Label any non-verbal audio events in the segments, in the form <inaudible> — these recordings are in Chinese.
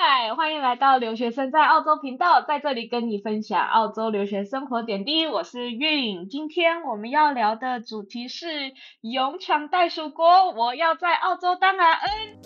嗨，欢迎来到留学生在澳洲频道，在这里跟你分享澳洲留学生活点滴。我是韵，今天我们要聊的主题是勇闯袋鼠国，我要在澳洲当 RN。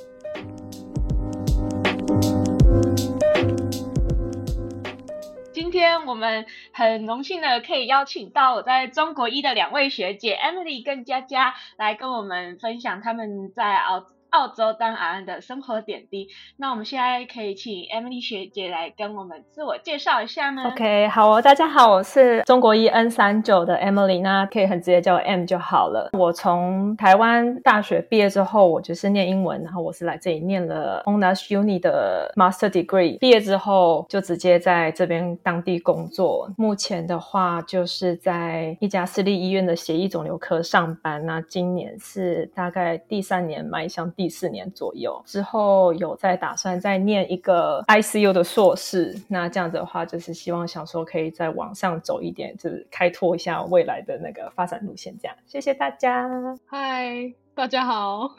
今天我们很荣幸的可以邀请到我在中国一的两位学姐 Emily 跟佳佳来跟我们分享他们在澳。澳洲当 RN 的生活点滴，那我们现在可以请 Emily 学姐来跟我们自我介绍一下吗？OK，好哦，大家好，我是中国一 N 三九的 Emily，那可以很直接叫我 M 就好了。我从台湾大学毕业之后，我就是念英文，然后我是来这里念了 Monash Uni 的 Master Degree，毕业之后就直接在这边当地工作。目前的话，就是在一家私立医院的血液肿瘤科上班。那今年是大概第三年迈向第。第四年左右之后，有在打算再念一个 ICU 的硕士。那这样子的话，就是希望想说可以再往上走一点，就是开拓一下未来的那个发展路线。这样，谢谢大家。嗨，大家好。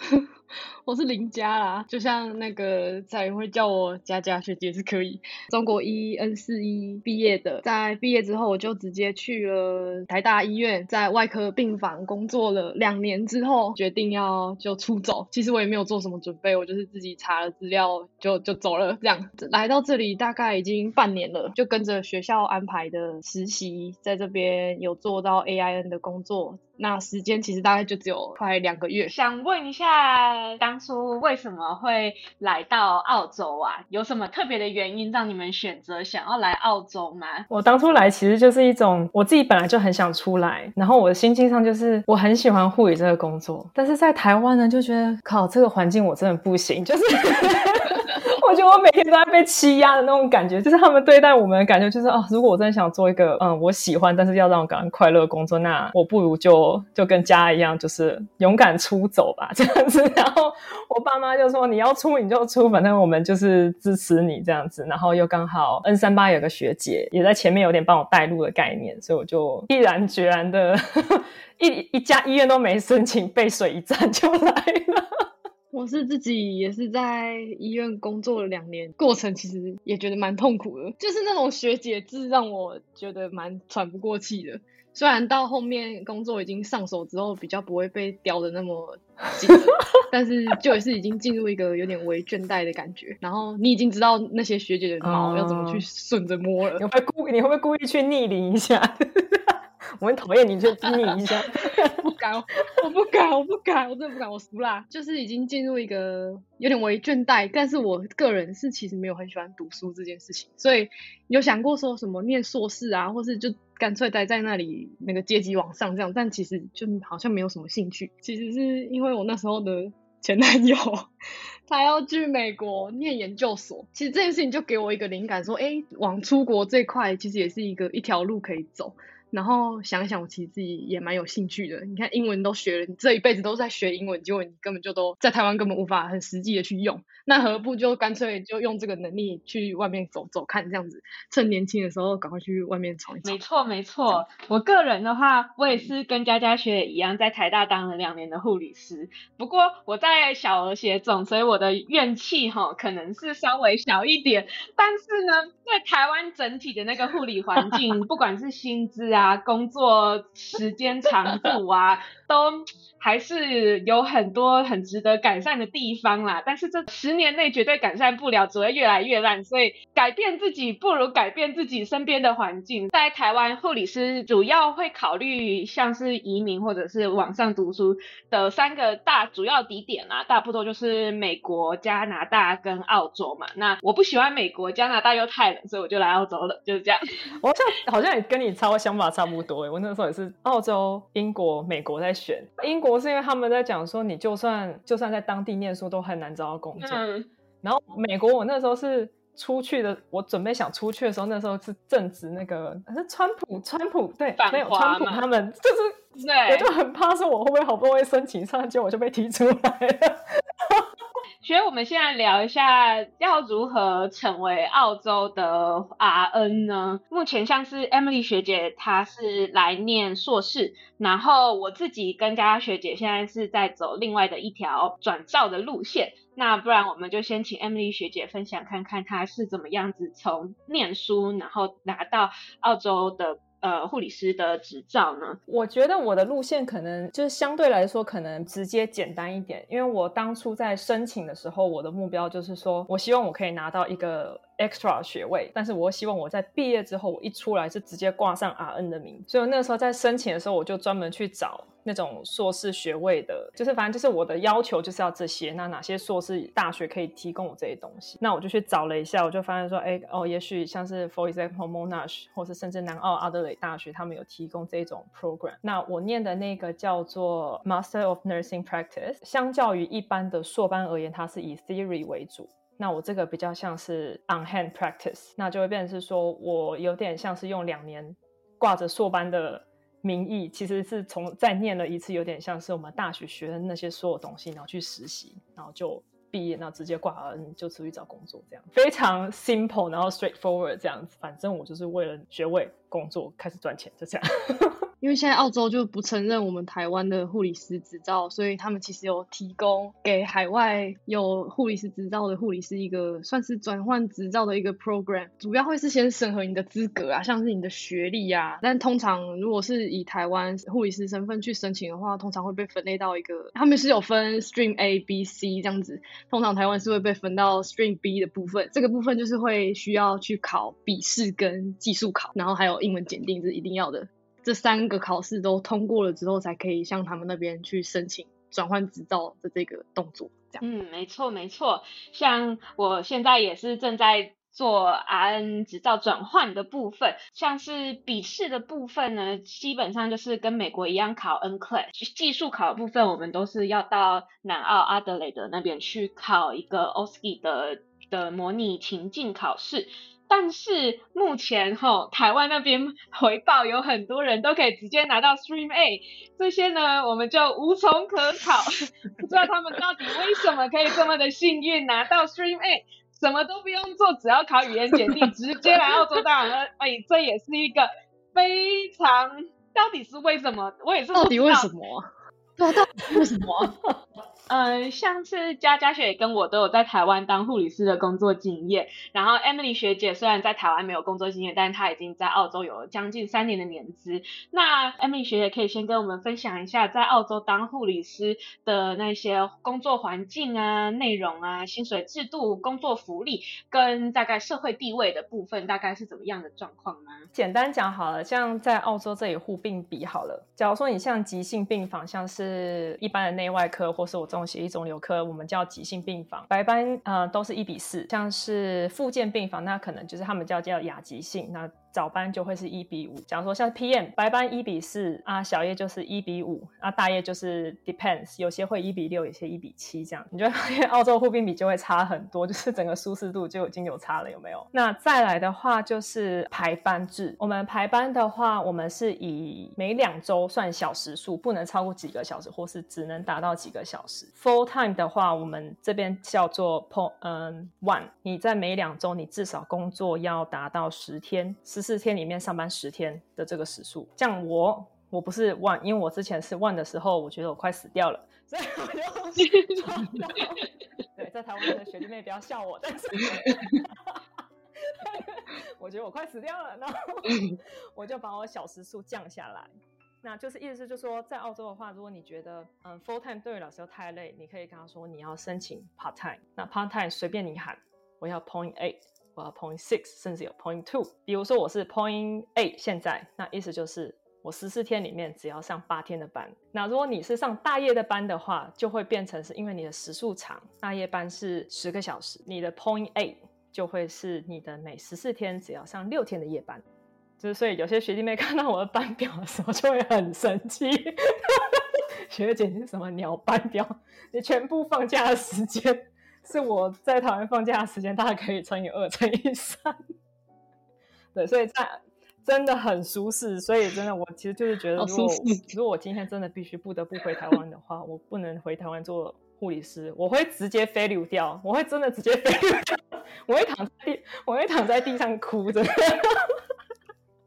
我是林佳啦，就像那个蔡云会叫我佳佳学姐是可以。中国一 N 四一毕业的，在毕业之后我就直接去了台大医院，在外科病房工作了两年之后，决定要就出走。其实我也没有做什么准备，我就是自己查了资料就就走了。这样来到这里大概已经半年了，就跟着学校安排的实习，在这边有做到 AIN 的工作。那时间其实大概就只有快两个月。想问一下，当初为什么会来到澳洲啊？有什么特别的原因让你们选择想要来澳洲吗？我当初来其实就是一种我自己本来就很想出来，然后我的心境上就是我很喜欢护理这个工作，但是在台湾呢就觉得靠这个环境我真的不行，就是。<laughs> 就我每天都在被欺压的那种感觉，就是他们对待我们的感觉，就是哦，如果我真的想做一个嗯我喜欢，但是要让我感到快乐的工作，那我不如就就跟家一样，就是勇敢出走吧，这样子。然后我爸妈就说你要出你就出，反正我们就是支持你这样子。然后又刚好 N 三八有个学姐也在前面有点帮我带路的概念，所以我就毅然决然的 <laughs> 一一家医院都没申请，背水一战就来了。我是自己也是在医院工作了两年，过程其实也觉得蛮痛苦的，就是那种学姐制让我觉得蛮喘不过气的。虽然到后面工作已经上手之后，比较不会被叼的那么紧，但是就也是已经进入一个有点微倦怠的感觉。然后你已经知道那些学姐的毛要怎么去顺着摸了，你会不会故你会不会故意去逆鳞一下？我很讨厌你，去逼你一下。<laughs> 不敢，我不敢，我不敢，我真的不敢，我输啦。就是已经进入一个有点微倦怠，但是我个人是其实没有很喜欢读书这件事情，所以有想过说什么念硕士啊，或是就干脆待在那里那个阶级往上这样，但其实就好像没有什么兴趣。其实是因为我那时候的前男友他要去美国念研究所，其实这件事情就给我一个灵感，说，哎，往出国这块其实也是一个一条路可以走。然后想想，我其实自己也蛮有兴趣的。你看，英文都学了，你这一辈子都在学英文，结果你根本就都在台湾根本无法很实际的去用。那何不就干脆就用这个能力去外面走走看，这样子趁年轻的时候赶快去外面闯一闯。没错没错，我个人的话，我也是跟佳佳学一样，在台大当了两年的护理师。不过我在小儿学总，所以我的怨气哈可能是稍微小一点。但是呢，在台湾整体的那个护理环境，<laughs> 不管是薪资啊，啊工作时间长度啊，都还是有很多很值得改善的地方啦。但是这十年内绝对改善不了，只会越来越烂。所以改变自己不如改变自己身边的环境。在台湾，护理师主要会考虑像是移民或者是网上读书的三个大主要地点啦，大不多就是美国、加拿大跟澳洲嘛。那我不喜欢美国、加拿大又太冷，所以我就来澳洲了，就是这样。我像好像也跟你超想法差不多诶，我那时候也是澳洲、英国、美国在选。英国是因为他们在讲说，你就算就算在当地念书都很难找到工作。嗯。然后美国，我那时候是出去的，我准备想出去的时候，那时候是正值那个是川普，川普对，没有川普他们就是，我就很怕说我会不会好不容易申请上，结果我就被踢出来了。所以我们现在聊一下要如何成为澳洲的 RN 呢？目前像是 Emily 学姐，她是来念硕士，然后我自己跟佳佳学姐现在是在走另外的一条转照的路线。那不然我们就先请 Emily 学姐分享看看她是怎么样子从念书，然后拿到澳洲的。呃，护理师的执照呢？我觉得我的路线可能就是相对来说可能直接简单一点，因为我当初在申请的时候，我的目标就是说我希望我可以拿到一个。Extra 学位，但是我希望我在毕业之后，我一出来是直接挂上 RN 的名，所以我那个时候在申请的时候，我就专门去找那种硕士学位的，就是反正就是我的要求就是要这些，那哪些硕士大学可以提供我这些东西？那我就去找了一下，我就发现说，哎，哦，也许像是 for example Monash 或是甚至南澳阿德雷大学，他们有提供这种 program。那我念的那个叫做 Master of Nursing Practice，相较于一般的硕班而言，它是以 theory 为主。那我这个比较像是 on hand practice，那就会变成是说我有点像是用两年挂着硕班的名义，其实是从再念了一次，有点像是我们大学学的那些所有东西，然后去实习，然后就毕业，然后直接挂 RN 就出去找工作，这样非常 simple，然后 straightforward 这样子，反正我就是为了学位工作开始赚钱，就这样。因为现在澳洲就不承认我们台湾的护理师执照，所以他们其实有提供给海外有护理师执照的护理师一个算是转换执照的一个 program，主要会是先审核你的资格啊，像是你的学历啊。但通常如果是以台湾护理师身份去申请的话，通常会被分类到一个，他们是有分 stream A、B、C 这样子。通常台湾是会被分到 stream B 的部分，这个部分就是会需要去考笔试跟技术考，然后还有英文检定，这是一定要的。这三个考试都通过了之后，才可以向他们那边去申请转换执照的这个动作。这样，嗯，没错没错。像我现在也是正在做 RN 执照转换的部分，像是笔试的部分呢，基本上就是跟美国一样考 NCLEX。技术考的部分，我们都是要到南澳阿德雷德那边去考一个 OSCE 的的模拟情境考试。但是目前吼，台湾那边回报有很多人都可以直接拿到 Stream A，这些呢我们就无从可考，<laughs> 不知道他们到底为什么可以这么的幸运拿到 Stream A，什么都不用做，只要考语言检定，直接来澳洲当 RN，哎，这也是一个非常，到底是为什么？我也是到底为什么？对啊，到底为什么？<laughs> <laughs> 嗯，像是佳佳学姐跟我都有在台湾当护理师的工作经验，然后 Emily 学姐虽然在台湾没有工作经验，但她已经在澳洲有了将近三年的年资。那 Emily 学姐可以先跟我们分享一下在澳洲当护理师的那些工作环境啊、内容啊、薪水制度、工作福利跟大概社会地位的部分，大概是怎么样的状况呢？简单讲好了，像在澳洲这里护病比好了，假如说你像急性病房，像是一般的内外科或是我。中血液肿瘤科，我们叫急性病房，白斑呃都是一比四，像是附件病房，那可能就是他们叫叫亚急性，那。早班就会是一比五，假如说像 PM 白班一比四啊，小夜就是一比五啊，大夜就是 depends，有些会一比六，有些一比七这样。你就发现澳洲护病比就会差很多，就是整个舒适度就已经有差了，有没有？那再来的话就是排班制，我们排班的话，我们是以每两周算小时数，不能超过几个小时，或是只能达到几个小时。Full time 的话，我们这边叫做 po 嗯 one，你在每两周你至少工作要达到十天四天里面上班十天的这个时数，像我我不是 one，因为我之前是 one 的时候，我觉得我快死掉了，所以我就 <laughs> 对，在台湾的学弟妹不要笑我，但是我觉得我快死掉了，然后我就把我小时数降下来，那就是意思就是说，在澳洲的话，如果你觉得嗯 full time 对于老师又太累，你可以跟他说你要申请 part time，那 part time 随便你喊，我要 point eight。我要 point six，甚至有 point two。比如说我是 point eight，现在那意思就是我十四天里面只要上八天的班。那如果你是上大夜的班的话，就会变成是因为你的时数长，大夜班是十个小时，你的 point eight 就会是你的每十四天只要上六天的夜班。就是所以有些学弟妹看到我的班表的时候就会很生气，<laughs> 学姐你是什么鸟班表？你全部放假的时间。是我在台湾放假的时间，大概可以乘以二，乘以三。对，所以在真的很舒适。所以真的，我其实就是觉得，如果如果我今天真的必须不得不回台湾的话，我不能回台湾做护理师，我会直接 fail 掉，我会真的直接 fail 掉，我会躺在地，我会躺在地上哭着。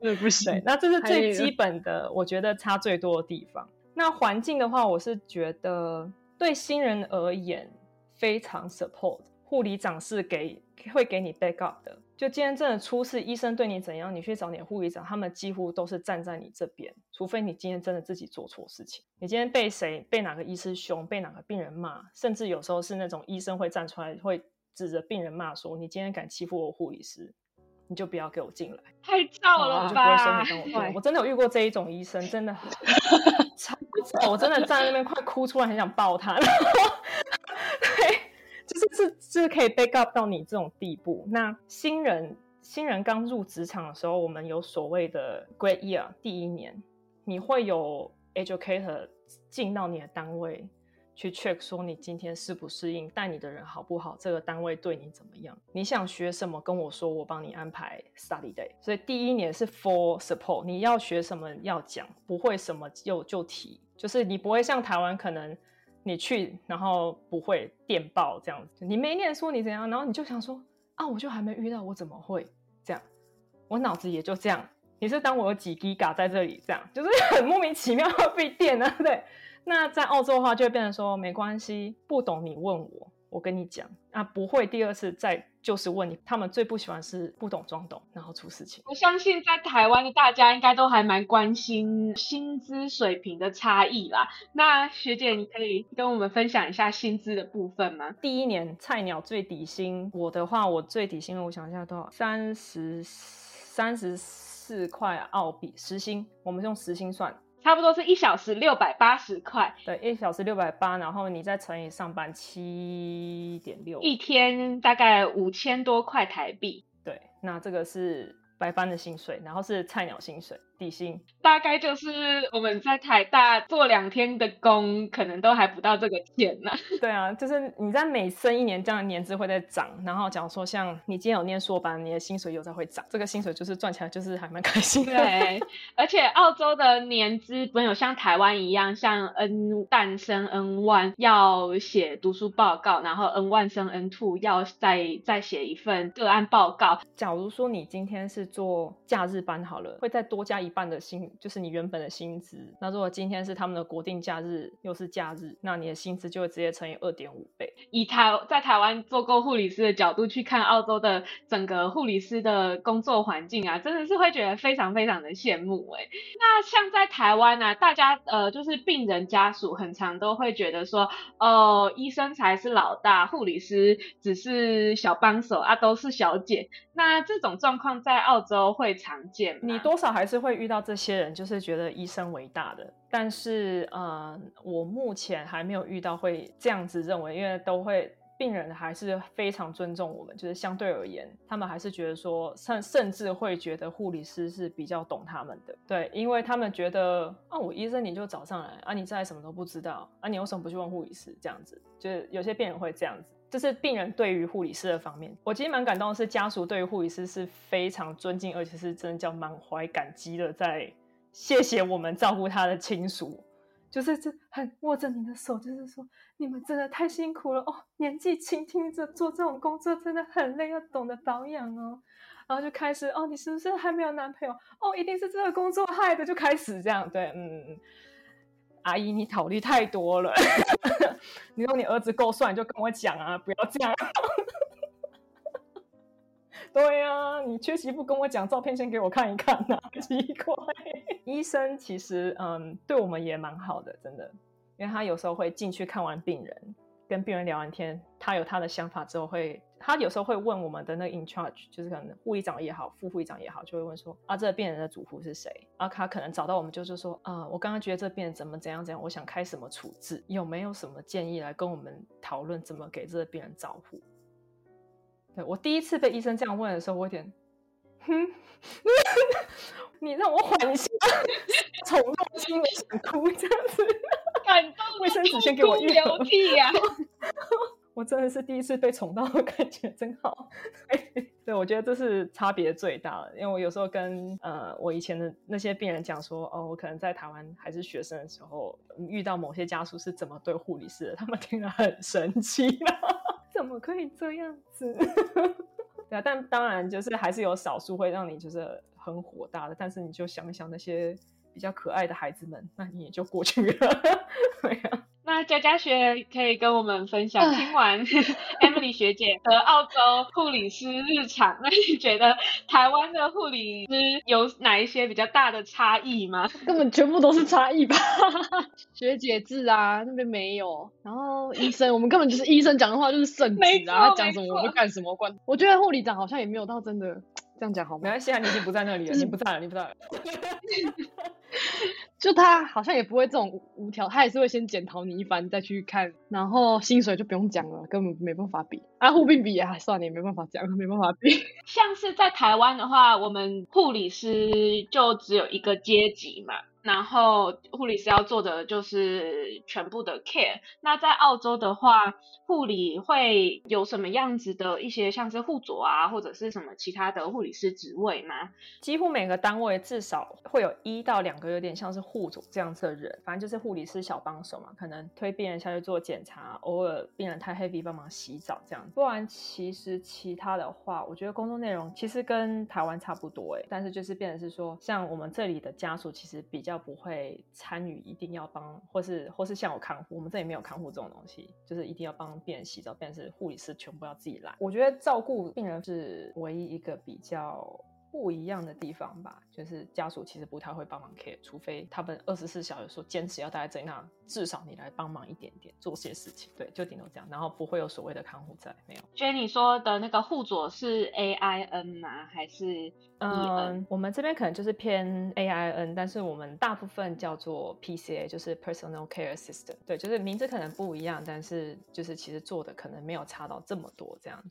对，不行。那这是最基本的，我觉得差最多的地方。那环境的话，我是觉得对新人而言非常 support，护理长是给会给你 back up 的。就今天真的出事，医生对你怎样，你去找你的护理长，他们几乎都是站在你这边，除非你今天真的自己做错事情。你今天被谁被哪个医师凶，被哪个病人骂，甚至有时候是那种医生会站出来，会指着病人骂说：“你今天敢欺负我护理师，你就不要给我进来。”太燥了吧！我就不会收你当我。<laughs> 我真的有遇过这一种医生，真的 <laughs> 超吵，我真的站在那边快哭出来，很想抱他。就是是是可以 back up 到你这种地步。那新人新人刚入职场的时候，我们有所谓的 Great Year 第一年，你会有 educator 进到你的单位去 check 说你今天适不适应，带你的人好不好，这个单位对你怎么样？你想学什么跟我说，我帮你安排 study day。所以第一年是 for support，你要学什么要讲，不会什么就就提，就是你不会像台湾可能。你去，然后不会电报这样子，你没念书你怎样？然后你就想说啊，我就还没遇到，我怎么会这样？我脑子也就这样。你是当我有几 Giga 在这里，这样就是很莫名其妙会被电啊，对。那在澳洲的话，就会变成说没关系，不懂你问我。我跟你讲啊，不会第二次再就是问你。他们最不喜欢是不懂装懂，然后出事情。我相信在台湾的大家应该都还蛮关心薪资水平的差异啦。那学姐，你可以跟我们分享一下薪资的部分吗？第一年菜鸟最底薪，我的话，我最底薪，我想一下多少？三十三十四块澳币时薪，我们用时薪算。差不多是一小时六百八十块，对，一小时六百八，然后你再乘以上班七点六，一天大概五千多块台币。对，那这个是。白班的薪水，然后是菜鸟薪水底薪，大概就是我们在台大做两天的工，可能都还不到这个钱呢。对啊，就是你在每升一年，这样的年资会在涨。然后假如说像你今天有念硕班，你的薪水又在会涨，这个薪水就是赚起来就是还蛮开心的。对，而且澳洲的年资没有像台湾一样，像 N 诞生 N one 要写读书报告，然后 N one 升 N two 要再再写一份个案报告。假如说你今天是做假日班好了，会再多加一半的薪，就是你原本的薪资。那如果今天是他们的国定假日，又是假日，那你的薪资就会直接乘以二点五倍。以台在台湾做过护理师的角度去看澳洲的整个护理师的工作环境啊，真的是会觉得非常非常的羡慕哎。那像在台湾啊，大家呃就是病人家属很常都会觉得说，哦，医生才是老大，护理师只是小帮手啊，都是小姐。那这种状况在澳澳洲会常见？你多少还是会遇到这些人，就是觉得医生伟大的。但是，呃，我目前还没有遇到会这样子认为，因为都会病人还是非常尊重我们，就是相对而言，他们还是觉得说，甚甚至会觉得护理师是比较懂他们的。对，因为他们觉得，啊，我医生你就找上来，啊，你再什么都不知道，啊，你为什么不去问护理师？这样子，就是有些病人会这样子。就是病人对于护理师的方面，我其实蛮感动的是，家属对于护理师是非常尊敬，而且是真的叫满怀感激的，在谢谢我们照顾他的亲属，就是这很握着你的手，就是说你们真的太辛苦了哦，年纪轻轻着做这种工作真的很累，要懂得保养哦，然后就开始哦，你是不是还没有男朋友？哦，一定是这个工作害的，就开始这样，对，嗯嗯。阿姨，你考虑太多了。<laughs> 你说你儿子够帅，你就跟我讲啊，不要这样。<laughs> 对呀、啊，你缺席不跟我讲，照片先给我看一看呐、<laughs> 奇怪。医生其实嗯，对我们也蛮好的，真的，因为他有时候会进去看完病人，跟病人聊完天，他有他的想法之后会。他有时候会问我们的那个 in charge，就是可能护理长也好，副护理长也好，就会问说啊，这个病人的主护是谁？啊，他可能找到我们就是说啊，我刚刚觉得这病人怎么怎样怎样，我想开什么处置，有没有什么建议来跟我们讨论怎么给这个病人照护？对，我第一次被医生这样问的时候，我有点，哼，<laughs> 你让我缓一下，从内心里想哭这样子，感动，卫生纸先给我一流涕呀。<laughs> 我真的是第一次被宠到，我感觉真好。对，我觉得这是差别最大的，因为我有时候跟呃我以前的那些病人讲说，哦，我可能在台湾还是学生的时候，遇到某些家属是怎么对护理师的，他们听了很生气，<laughs> 怎么可以这样子？<laughs> 对啊，但当然就是还是有少数会让你就是很火大的，但是你就想一想那些比较可爱的孩子们，那你也就过去了，<laughs> 对啊。那佳佳学可以跟我们分享，听完 <laughs> Emily 学姐和澳洲护理师日常，那 <laughs> 你觉得台湾的护理师有哪一些比较大的差异吗？根本全部都是差异吧。<laughs> 学姐制啊，那边没有。然后医生，我们根本就是医生讲的话就是圣旨啊，他讲什么我就干什么关。我觉得护理长好像也没有到真的这样讲好吗？没关系啊，你已经不在那里了，就是、你不在了，你不在了。<laughs> 就他好像也不会这种无条，他也是会先检讨你一番再去看，然后薪水就不用讲了，根本没办法比啊，护病比啊算了，也没办法讲，没办法比。<laughs> 像是在台湾的话，我们护理师就只有一个阶级嘛。然后护理师要做的就是全部的 care。那在澳洲的话，护理会有什么样子的一些像是护佐啊，或者是什么其他的护理师职位吗？几乎每个单位至少会有一到两个有点像是护佐这样子的人，反正就是护理师小帮手嘛，可能推病人下去做检查，偶尔病人太 heavy 帮忙洗澡这样。不然其实其他的话，我觉得工作内容其实跟台湾差不多诶，但是就是变成是说，像我们这里的家属其实比较。不会参与，一定要帮，或是或是像我看护，我们这里没有看护这种东西，就是一定要帮病人洗澡，病人是护理师全部要自己来。我觉得照顾病人是唯一一个比较。不一样的地方吧，就是家属其实不太会帮忙 care，除非他们二十四小时说坚持要待在那至少你来帮忙一点点，做些事情，对，就顶多这样，然后不会有所谓的看护在，没有。Jenny 说的那个护佐是 AIN 吗？还是 EN？嗯，我们这边可能就是偏 AIN，但是我们大部分叫做 PCA，就是 Personal Care Assistant，对，就是名字可能不一样，但是就是其实做的可能没有差到这么多这样。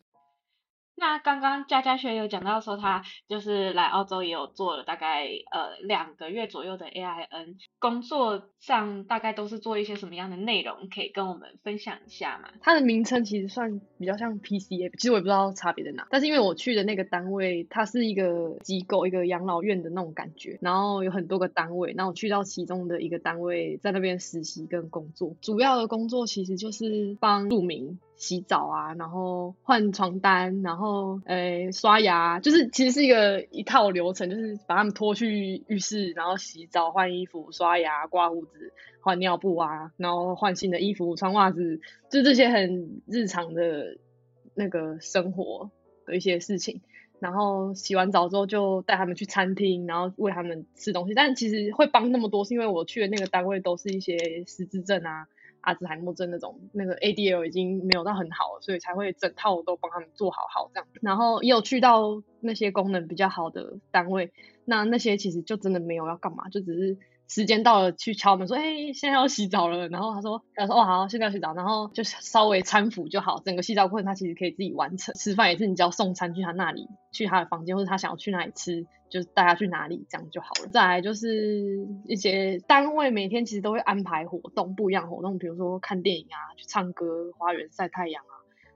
那刚刚佳佳学有讲到说，他就是来澳洲也有做了大概呃两个月左右的 AIN，工作上大概都是做一些什么样的内容，可以跟我们分享一下吗？它的名称其实算比较像 PCA，其实我也不知道差别在哪。但是因为我去的那个单位，它是一个机构，一个养老院的那种感觉，然后有很多个单位，然后我去到其中的一个单位，在那边实习跟工作，主要的工作其实就是帮住民。洗澡啊，然后换床单，然后呃刷牙，就是其实是一个一套流程，就是把他们拖去浴室，然后洗澡、换衣服、刷牙、刮胡子、换尿布啊，然后换新的衣服、穿袜子，就这些很日常的那个生活的一些事情。然后洗完澡之后就带他们去餐厅，然后喂他们吃东西。但其实会帮那么多，是因为我去的那个单位都是一些失智症啊。阿兹海默症那种，那个 ADL 已经没有到很好了，所以才会整套都帮他们做好好这样。然后也有去到那些功能比较好的单位，那那些其实就真的没有要干嘛，就只是。时间到了，去敲门说：“哎、现在要洗澡了。”然后他说：“他说哦好，现在要洗澡。”然后就稍微搀扶就好，整个洗澡过程他其实可以自己完成。吃饭也是你只要送餐去他那里，去他的房间，或者他想要去哪里吃，就带他去哪里这样就好了。再来就是一些单位每天其实都会安排活动，不一样活动，比如说看电影啊，去唱歌，花园晒太阳啊。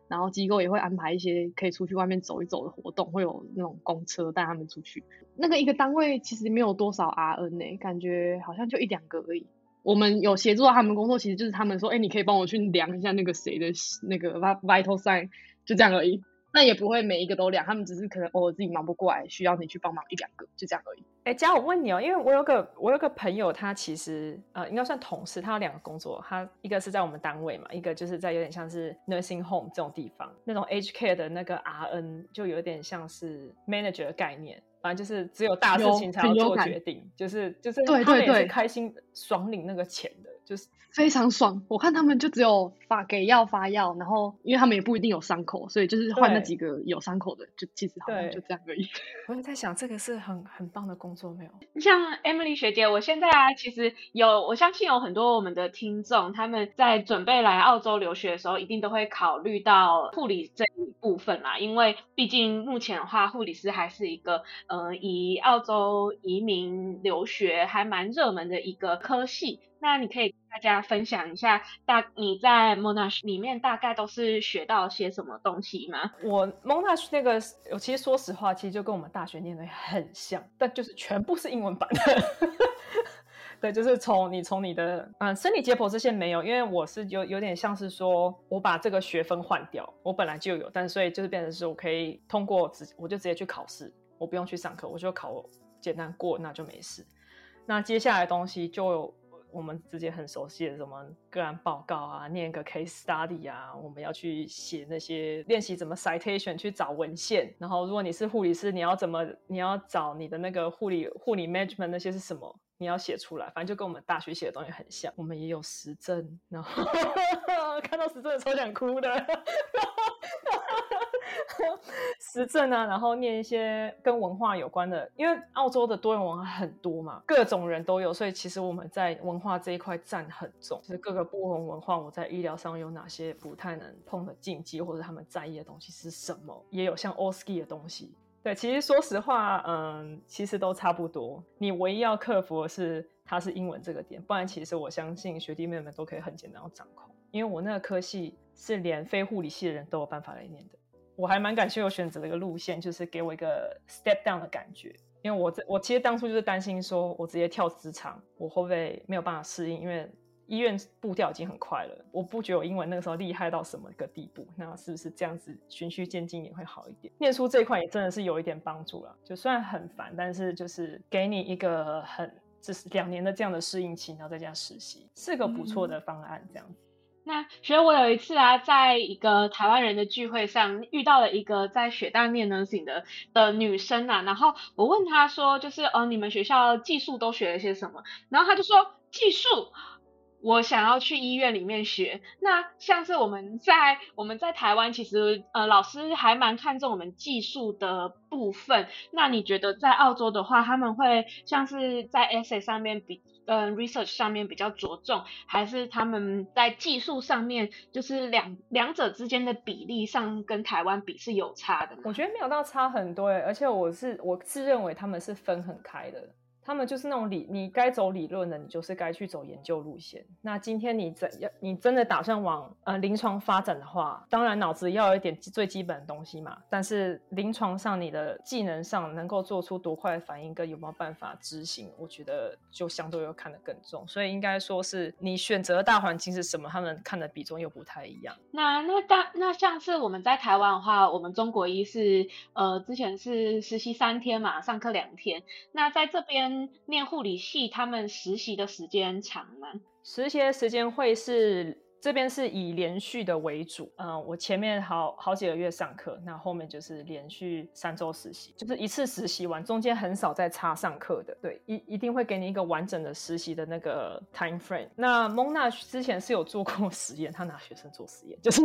然后机构也会安排一些可以出去外面走一走的活动，会有那种公车带他们出去。那个一个单位其实没有多少 RN 呢、感觉好像就一两个而已。我们有协助到他们工作，其实就是他们说，哎，你可以帮我去量一下那个谁的那个 vital sign，就这样而已。那也不会每一个都量，他们只是可能偶尔自己忙不过来，需要你去帮忙一两个，就这样而已。哎，佳，我问你哦，因为我有个我有个朋友，他其实呃应该算同事，他有两个工作，他一个是在我们单位嘛，一个就是在有点像是 nursing home 这种地方，那种 aged care 的那个 RN 就有点像是 manager 的概念，反正就是只有大事情才要做决定，就是就是他们也是开心爽领那个钱的。就是非常爽，我看他们就只有发给药发药，然后因为他们也不一定有伤口，所以就是换那几个有伤口的，就其实好像就这样而已。<laughs> 我也在想，这个是很很棒的工作没有？像 Emily 学姐，我现在啊，其实有我相信有很多我们的听众，他们在准备来澳洲留学的时候，一定都会考虑到护理这一部分啦，因为毕竟目前的话，护理师还是一个呃以澳洲移民留学还蛮热门的一个科系。那你可以大家分享一下，大你在 Monash 里面大概都是学到些什么东西吗？我 Monash 那个，我其实说实话，其实就跟我们大学念的很像，但就是全部是英文版的。<laughs> 对，就是从你从你的嗯生理解剖这些没有，因为我是有有点像是说我把这个学分换掉，我本来就有，但所以就是变成是我可以通过直我就直接去考试，我不用去上课，我就考简单过那就没事。那接下来东西就我们之间很熟悉的什么个案报告啊，念个 case study 啊，我们要去写那些练习怎么 citation 去找文献。然后如果你是护理师，你要怎么你要找你的那个护理护理 management 那些是什么？你要写出来，反正就跟我们大学写的东西很像。我们也有实证，然后 <laughs> 看到实证超想哭的。实证啊，然后念一些跟文化有关的，因为澳洲的多元文化很多嘛，各种人都有，所以其实我们在文化这一块占很重。就是各个不同文化，我在医疗上有哪些不太能碰的禁忌，或者他们在意的东西是什么，也有像 OSCE 的东西。对，其实说实话，嗯，其实都差不多。你唯一要克服的是它是英文这个点，不然其实我相信学弟妹们都可以很简单的掌控。因为我那个科系是连非护理系的人都有办法来念的，我还蛮感谢我选择了一个路线，就是给我一个 step down 的感觉。因为我这我其实当初就是担心说，我直接跳职场，我会不会没有办法适应？因为医院步调已经很快了，我不觉得我英文那个时候厉害到什么一个地步，那是不是这样子循序渐进也会好一点？念书这一块也真的是有一点帮助了，就虽然很烦，但是就是给你一个很就是两年的这样的适应期，然后在家实习，是个不错的方案。这样子。嗯、那所以我有一次啊，在一个台湾人的聚会上遇到了一个在学大念能醒的的女生啊，然后我问她说，就是哦，你们学校技术都学了些什么？然后她就说技术。我想要去医院里面学，那像是我们在我们在台湾，其实呃老师还蛮看重我们技术的部分。那你觉得在澳洲的话，他们会像是在 essay 上面比嗯 research 上面比较着重，还是他们在技术上面就是两两者之间的比例上跟台湾比是有差的？我觉得没有到差很多，而且我是我自认为他们是分很开的。他们就是那种理，你该走理论的，你就是该去走研究路线。那今天你怎样，你真的打算往呃临床发展的话，当然脑子要有一点最基本的东西嘛。但是临床上你的技能上能够做出多快的反应，跟有没有办法执行，我觉得就相对要看得更重。所以应该说是你选择大环境是什么，他们看的比重又不太一样。那那大那像是我们在台湾的话，我们中国医是呃之前是实习三天嘛，上课两天。那在这边。念护理系，他们实习的时间长吗？实习的时间会是这边是以连续的为主。嗯，我前面好好几个月上课，那后面就是连续三周实习，就是一次实习完，中间很少再插上课的。对，一一定会给你一个完整的实习的那个 time frame。那蒙娜之前是有做过 <laughs> 实验，他拿学生做实验，就是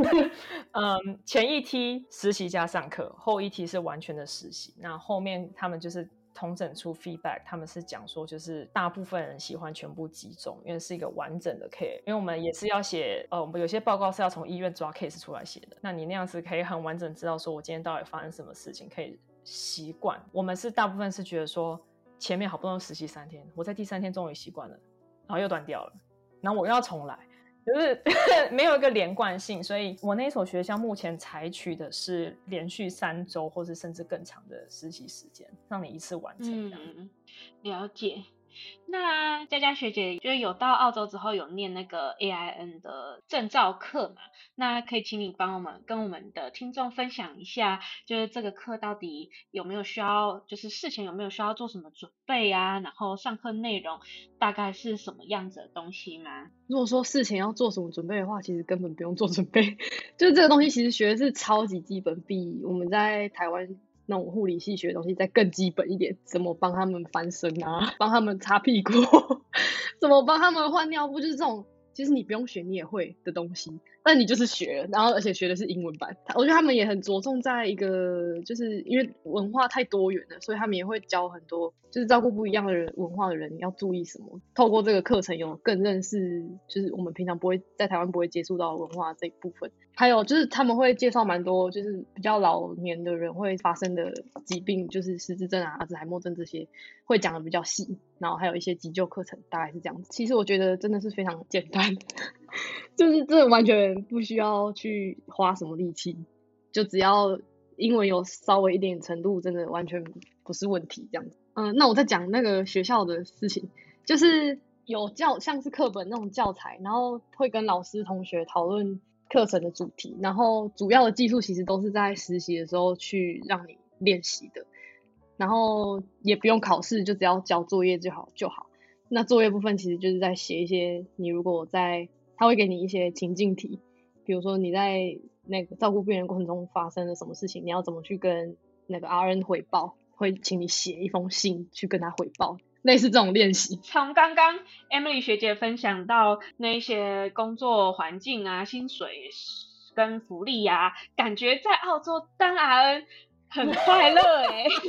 嗯，前一梯实习加上课，后一梯是完全的实习。那后面他们就是。统整出 feedback，他们是讲说，就是大部分人喜欢全部集中，因为是一个完整的 care。因为我们也是要写，呃，我们有些报告是要从医院抓 case 出来写的。那你那样子可以很完整知道说，我今天到底发生什么事情，可以习惯。我们是大部分是觉得说，前面好不容易实习三天，我在第三天终于习惯了，然后又断掉了，然后我又要重来。就是 <laughs> 没有一个连贯性，所以我那所学校目前采取的是连续三周，或是甚至更长的实习时间，让你一次完成。嗯，了解。那佳佳学姐就是有到澳洲之后有念那个 AIN 的证照课嘛？那可以请你帮我们跟我们的听众分享一下，就是这个课到底有没有需要，就是事前有没有需要做什么准备啊？然后上课内容大概是什么样子的东西吗？如果说事前要做什么准备的话，其实根本不用做准备，<laughs> 就是这个东西其实学的是超级基本，比我们在台湾。那种护理系学的东西再更基本一点，怎么帮他们翻身啊？帮他们擦屁股？<laughs> 怎么帮他们换尿布？就是这种，其实你不用学你也会的东西。那你就是学，然后而且学的是英文版。我觉得他们也很着重在一个，就是因为文化太多元了，所以他们也会教很多，就是照顾不一样的人文化的人要注意什么。透过这个课程，有更认识，就是我们平常不会在台湾不会接触到的文化这一部分。还有就是他们会介绍蛮多，就是比较老年的人会发生的疾病，就是失智症啊、阿兹海默症这些，会讲的比较细。然后还有一些急救课程，大概是这样子。其实我觉得真的是非常简单，<laughs> 就是这完全不需要去花什么力气，就只要英文有稍微一点程度，真的完全不是问题这样子。嗯，那我在讲那个学校的事情，就是有教像是课本那种教材，然后会跟老师同学讨论。课程的主题，然后主要的技术其实都是在实习的时候去让你练习的，然后也不用考试，就只要交作业就好就好。那作业部分其实就是在写一些，你如果在，他会给你一些情境题，比如说你在那个照顾病人过程中发生了什么事情，你要怎么去跟那个 RN 回报，会请你写一封信去跟他回报。类似这种练习，从刚刚 Emily 学姐分享到那些工作环境啊、薪水跟福利啊，感觉在澳洲当 RN 很快乐哎。<laughs>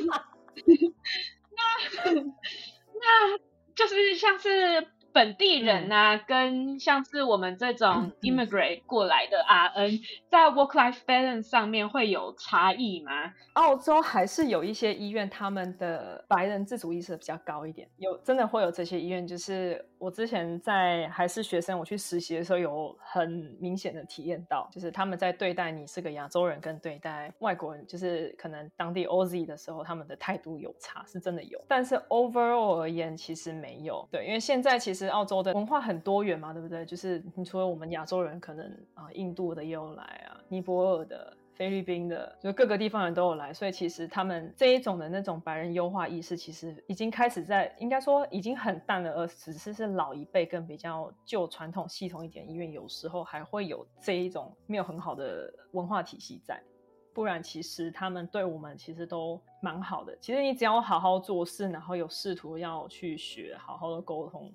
那那就是像是。本地人呐、啊，嗯、跟像是我们这种 immigrant 过来的 RN，、在 work life balance 上面会有差异吗？澳洲还是有一些医院，他们的白人自主意识比较高一点，有真的会有这些医院。就是我之前在还是学生，我去实习的时候，有很明显的体验到，就是他们在对待你是个亚洲人，跟对待外国人，就是可能当地 Aussie 的时候，他们的态度有差，是真的有。但是 overall 而言，其实没有。对，因为现在其实。澳洲的文化很多元嘛，对不对？就是你除了我们亚洲人，可能啊，印度的也有来啊，尼泊尔的、菲律宾的，就各个地方人都有来。所以其实他们这一种的那种白人优化意识，其实已经开始在，应该说已经很淡了，而只是是老一辈跟比较旧传统系统一点医院，有时候还会有这一种没有很好的文化体系在。不然，其实他们对我们其实都蛮好的。其实你只要好好做事，然后有试图要去学，好好的沟通。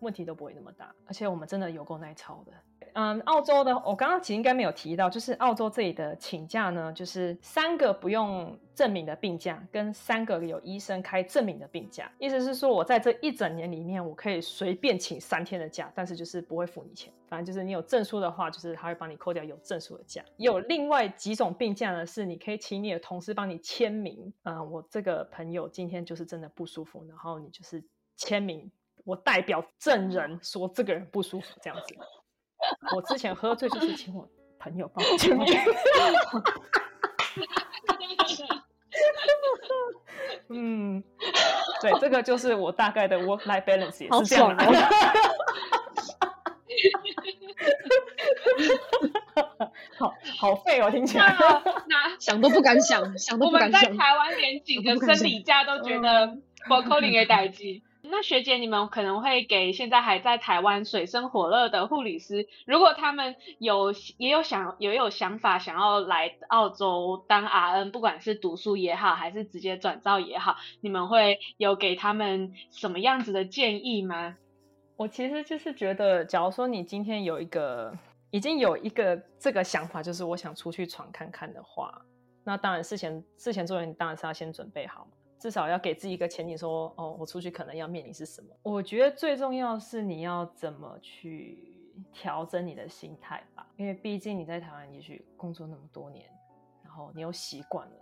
问题都不会那么大，而且我们真的有够耐操的。嗯，澳洲的我刚刚其实应该没有提到，就是澳洲这里的请假呢，就是三个不用证明的病假，跟三个有医生开证明的病假。意思是说，我在这一整年里面，我可以随便请三天的假，但是就是不会付你钱。反正就是你有证书的话，就是他会帮你扣掉有证书的假。有另外几种病假呢，是你可以请你的同事帮你签名。嗯，我这个朋友今天就是真的不舒服，然后你就是签名。我代表证人说这个人不舒服，这样子。我之前喝醉就是请我朋友帮我签名。<laughs> 嗯，对，这个就是我大概的 work life balance 也是这样的。<laughs> 好好废哦，听起来。那 <laughs> 想都不敢想，想都不敢想。我们在台湾连几个生理假都觉得 calling 给代志。那学姐，你们可能会给现在还在台湾水深火热的护理师，如果他们有也有想也有想法想要来澳洲当 RN，不管是读书也好，还是直接转照也好，你们会有给他们什么样子的建议吗？我其实就是觉得，假如说你今天有一个已经有一个这个想法，就是我想出去闯看看的话，那当然事前事前做人当然是要先准备好。至少要给自己一个前提，说哦，我出去可能要面临是什么？我觉得最重要是你要怎么去调整你的心态吧，因为毕竟你在台湾也许工作那么多年，然后你又习惯了，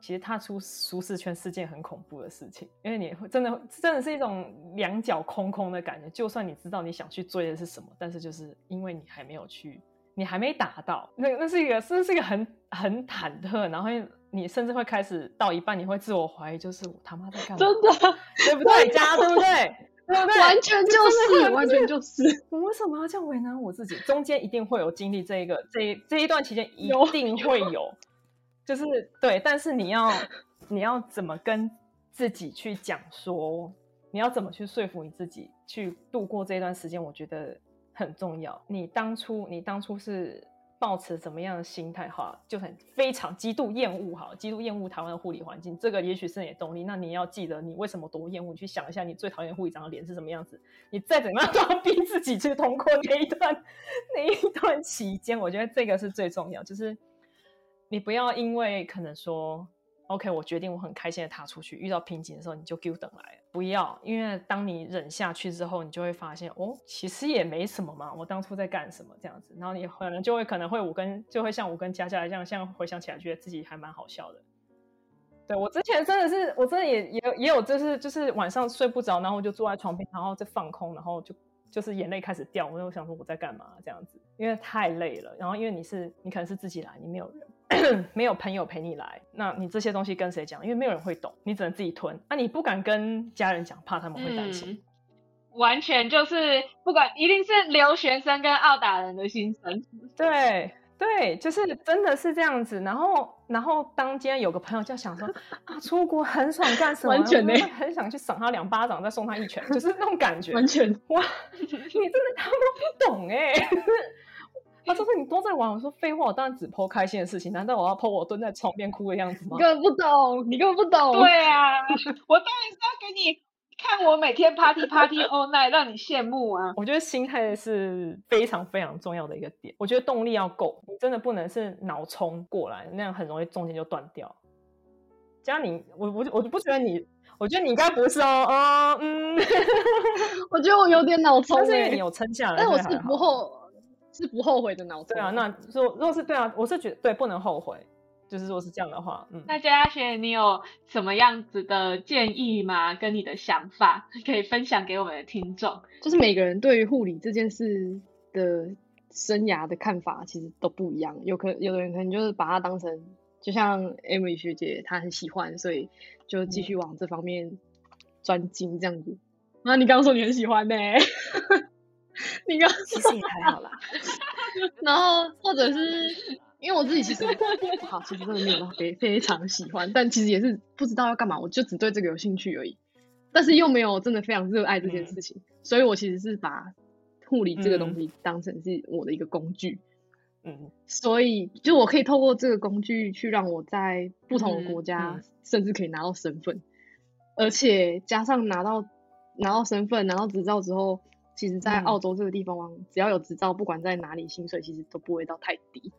其实踏出舒适圈是件很恐怖的事情，因为你会真的真的是一种两脚空空的感觉。就算你知道你想去追的是什么，但是就是因为你还没有去，你还没达到，那那是一个，是是一个很很忐忑，然后。你甚至会开始到一半，你会自我怀疑，就是我他妈在干嘛？真的，对不对？家对不对？对不对？完全就是，完全就是。我为什么要这样为难我自己？中间一定会有经历这一个，这一这一段期间一定会有，有就是对。但是你要你要怎么跟自己去讲说？你要怎么去说服你自己去度过这一段时间？我觉得很重要。你当初你当初是。抱持怎么样的心态哈，就很非常极度厌恶哈，极度厌恶台湾的护理环境，这个也许是你的动力。那你要记得，你为什么多厌恶？你去想一下，你最讨厌护理长的脸是什么样子？你再怎么样都要 <laughs> 逼自己去通过那一段那一段期间。我觉得这个是最重要，就是你不要因为可能说。OK，我决定，我很开心的踏出去。遇到瓶颈的时候，你就给我等来，不要，因为当你忍下去之后，你就会发现，哦，其实也没什么嘛。我当初在干什么这样子，然后你可能就会可能会我跟就会像我跟佳佳一样，像回想起来，觉得自己还蛮好笑的。对，我之前真的是，我真的也也也有，就是就是晚上睡不着，然后就坐在床边，然后再放空，然后就就是眼泪开始掉。我就想说我在干嘛这样子，因为太累了。然后因为你是你可能是自己来，你没有人。<clears throat> 没有朋友陪你来，那你这些东西跟谁讲？因为没有人会懂，你只能自己吞。那、啊、你不敢跟家人讲，怕他们会担心、嗯。完全就是不管，一定是留学生跟澳打人的心声。对对，就是真的是这样子。然后，然后当今天有个朋友就想说啊，出国很爽干什么？完全没很想去赏他两巴掌，再送他一拳，就是那种感觉。完全哇，你真的他们不懂哎、欸。他说：“你都在玩。”我说：“废话，我当然只 po 开心的事情。难道我要 po 我蹲在床边哭的样子吗？”你根本不懂，你根本不懂。对啊，我当然是要给你看我每天 party party all night，让你羡慕啊！我觉得心态是非常非常重要的一个点。我觉得动力要够，你真的不能是脑冲过来，那样很容易中间就断掉。佳宁，我我我不觉得你，我觉得你应该不是哦。哦嗯，<laughs> 我觉得我有点脑冲，但是因为你有撑下来，但我是不后。是不后悔的脑子。对啊，那说如果是对啊，我是觉得对，不能后悔。就是说是这样的话，嗯。那佳佳学，你有什么样子的建议吗？跟你的想法可以分享给我们的听众。就是每个人对于护理这件事的生涯的看法其实都不一样。有可有的人可能就是把它当成，就像 Emily 学姐她很喜欢，所以就继续往这方面专精这样子。那、嗯啊、你刚刚说你很喜欢呢、欸？<laughs> <laughs> 你刚其实也还好啦，然后或者是因为我自己其实好，其实真的没有非非常喜欢，但其实也是不知道要干嘛，我就只对这个有兴趣而已，但是又没有真的非常热爱这件事情，嗯、所以我其实是把护理这个东西当成是我的一个工具，嗯，所以就我可以透过这个工具去让我在不同的国家，甚至可以拿到身份，而且加上拿到拿到身份，拿到执照之后。其实，在澳洲这个地方，嗯、只要有执照，不管在哪里，薪水其实都不会到太低。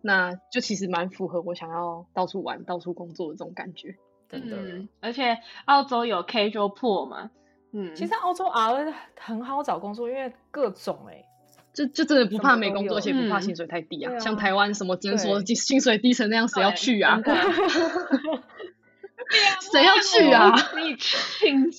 那就其实蛮符合我想要到处玩、到处工作的这种感觉。真的、嗯，而且澳洲有 casual pool 嘛？嗯，其实澳洲 R 很好找工作，因为各种哎、欸，就就真的不怕没工作，而且不怕薪水太低啊。嗯、像台湾什么诊所薪水低成那样，谁要去 <laughs> 啊？谁要去啊？你请。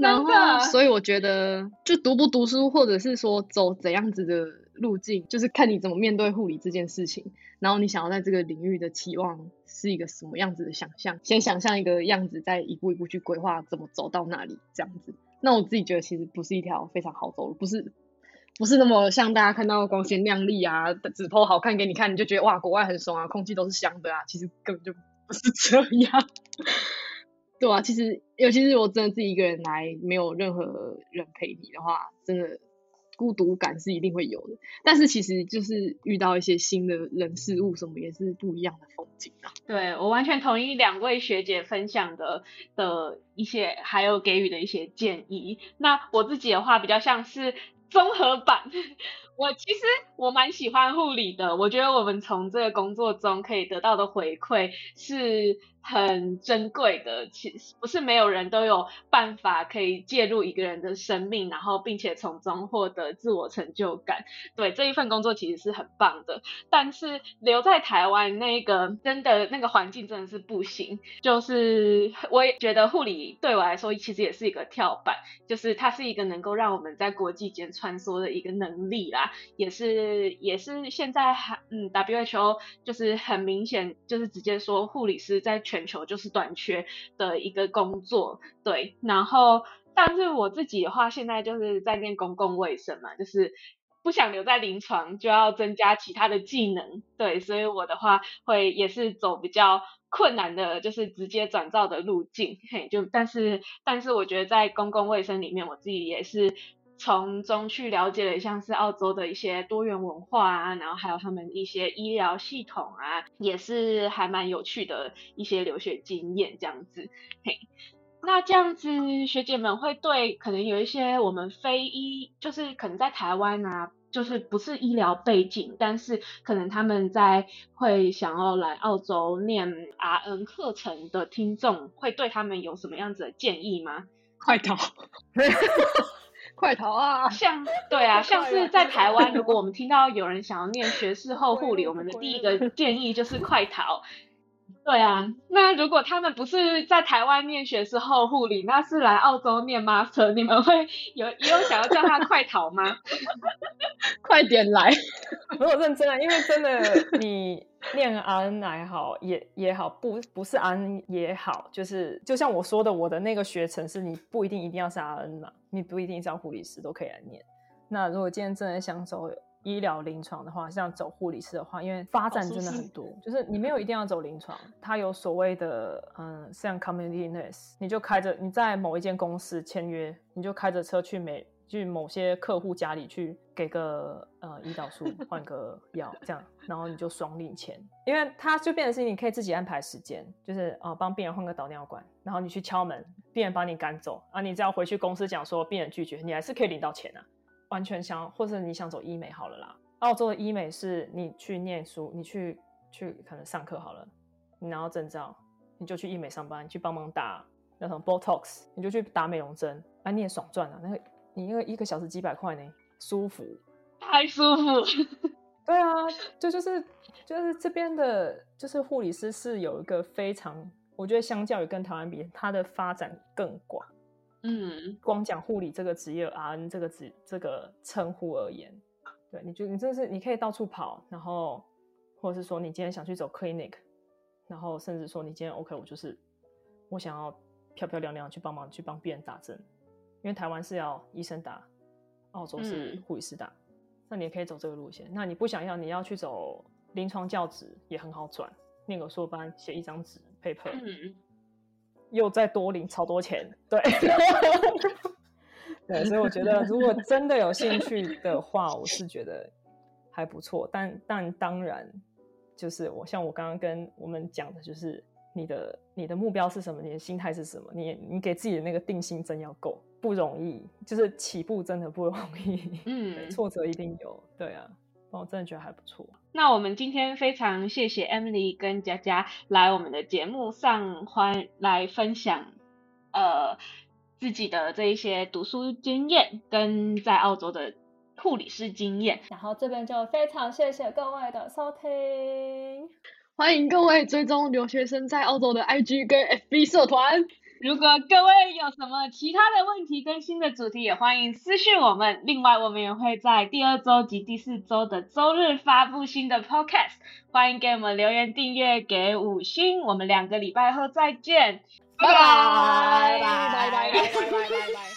然后，所以我觉得，就读不读书，或者是说走怎样子的路径，就是看你怎么面对护理这件事情。然后你想要在这个领域的期望是一个什么样子的想象，先想象一个样子，再一步一步去规划怎么走到那里这样子。那我自己觉得，其实不是一条非常好走的，不是不是那么像大家看到光鲜亮丽啊，只 po 好看给你看，你就觉得哇，国外很爽啊，空气都是香的啊，其实根本就不是这样。对啊，其实尤其是我真的自己一个人来，没有任何人陪你的话，真的孤独感是一定会有的。但是其实就是遇到一些新的人事物，什么也是不一样的风景啊。对，我完全同意两位学姐分享的的一些，还有给予的一些建议。那我自己的话，比较像是综合版。我其实我蛮喜欢护理的，我觉得我们从这个工作中可以得到的回馈是。很珍贵的，其实不是没有人都有办法可以介入一个人的生命，然后并且从中获得自我成就感。对，这一份工作其实是很棒的，但是留在台湾那个真的那个环境真的是不行。就是我也觉得护理对我来说其实也是一个跳板，就是它是一个能够让我们在国际间穿梭的一个能力啦，也是也是现在还嗯 WHO 就是很明显就是直接说护理师在全球就是短缺的一个工作，对。然后，但是我自己的话，现在就是在念公共卫生嘛，就是不想留在临床，就要增加其他的技能，对。所以我的话会也是走比较困难的，就是直接转照的路径。嘿，就但是但是我觉得在公共卫生里面，我自己也是从中去了解了像是澳洲的一些多元文化啊，然后还有他们一些医疗系统啊，也是还蛮有趣的一些留学经验这样子。嘿，那这样子学姐们会对可能有一些我们非医，就是可能在台湾啊，就是不是医疗背景，但是可能他们在会想要来澳洲念 RN 课程的听众，会对他们有什么样子的建议吗？快逃！<laughs> 快逃啊！像对啊，<laughs> 像是在台湾，如果我们听到有人想要念学士后护理，我们的第一个建议就是快逃。对啊，那如果他们不是在台湾念学士后护理，那是来澳洲念 master，你们会有也有想要叫他快逃吗？<laughs> 快点来！<laughs> 如果认真啊，因为真的你念 RN 也好，也也好，不不是 RN 也好，就是就像我说的，我的那个学程是你不一定一定要是 RN 嘛，你不一定要护理师都可以来念。那如果今天真的想走。医疗临床的话，像走护理师的话，因为发展真的很多，就是你没有一定要走临床，它有所谓的，嗯，像 community nurse，你就开着你在某一间公司签约，你就开着车去每去某些客户家里去给个呃胰岛素换个 <laughs> 药这样，然后你就双领钱，因为它就变成是你可以自己安排时间，就是呃帮病人换个导尿管，然后你去敲门，病人把你赶走啊，你只要回去公司讲说病人拒绝，你还是可以领到钱啊。完全想，或者你想走医美好了啦。澳洲的医美是你去念书，你去去可能上课好了，你拿到证照，你就去医美上班，你去帮忙打那种 Botox，你就去打美容针，啊，你也爽赚啊。那个你那个一个小时几百块呢，舒服，太舒服。<laughs> 对啊，就就是就是这边的，就是护理师是有一个非常，我觉得相较于跟台湾比，它的发展更广。嗯，光讲护理这个职业，RN 这个职这个称呼而言，对，你就你真的是你可以到处跑，然后或者是说你今天想去走 clinic，然后甚至说你今天 OK，我就是我想要漂漂亮亮去帮忙去帮病人打针，因为台湾是要医生打，澳洲是护理师打，嗯，那你也可以走这个路线。那你不想要，你要去走临床教职也很好转，念个硕班写一张纸 paper。嗯又再多领超多钱，对，<laughs> 对，所以我觉得如果真的有兴趣的话，我是觉得还不错。但但当然，就是我像我刚刚跟我们讲的，就是你的你的目标是什么，你的心态是什么，你你给自己的那个定心针要够，不容易，就是起步真的不容易，嗯，挫折一定有，对啊。我真的觉得还不错。那我们今天非常谢谢 Emily 跟佳佳来我们的节目上，欢来分享呃自己的这一些读书经验跟在澳洲的护理师经验。然后这边就非常谢谢各位的收听，欢迎各位追踪留学生在澳洲的 IG 跟 FB 社团。如果各位有什么其他的问题跟新的主题，也欢迎私讯我们。另外，我们也会在第二周及第四周的周日发布新的 podcast，欢迎给我们留言、订阅、给五星。我们两个礼拜后再见，拜拜拜拜拜拜拜拜拜。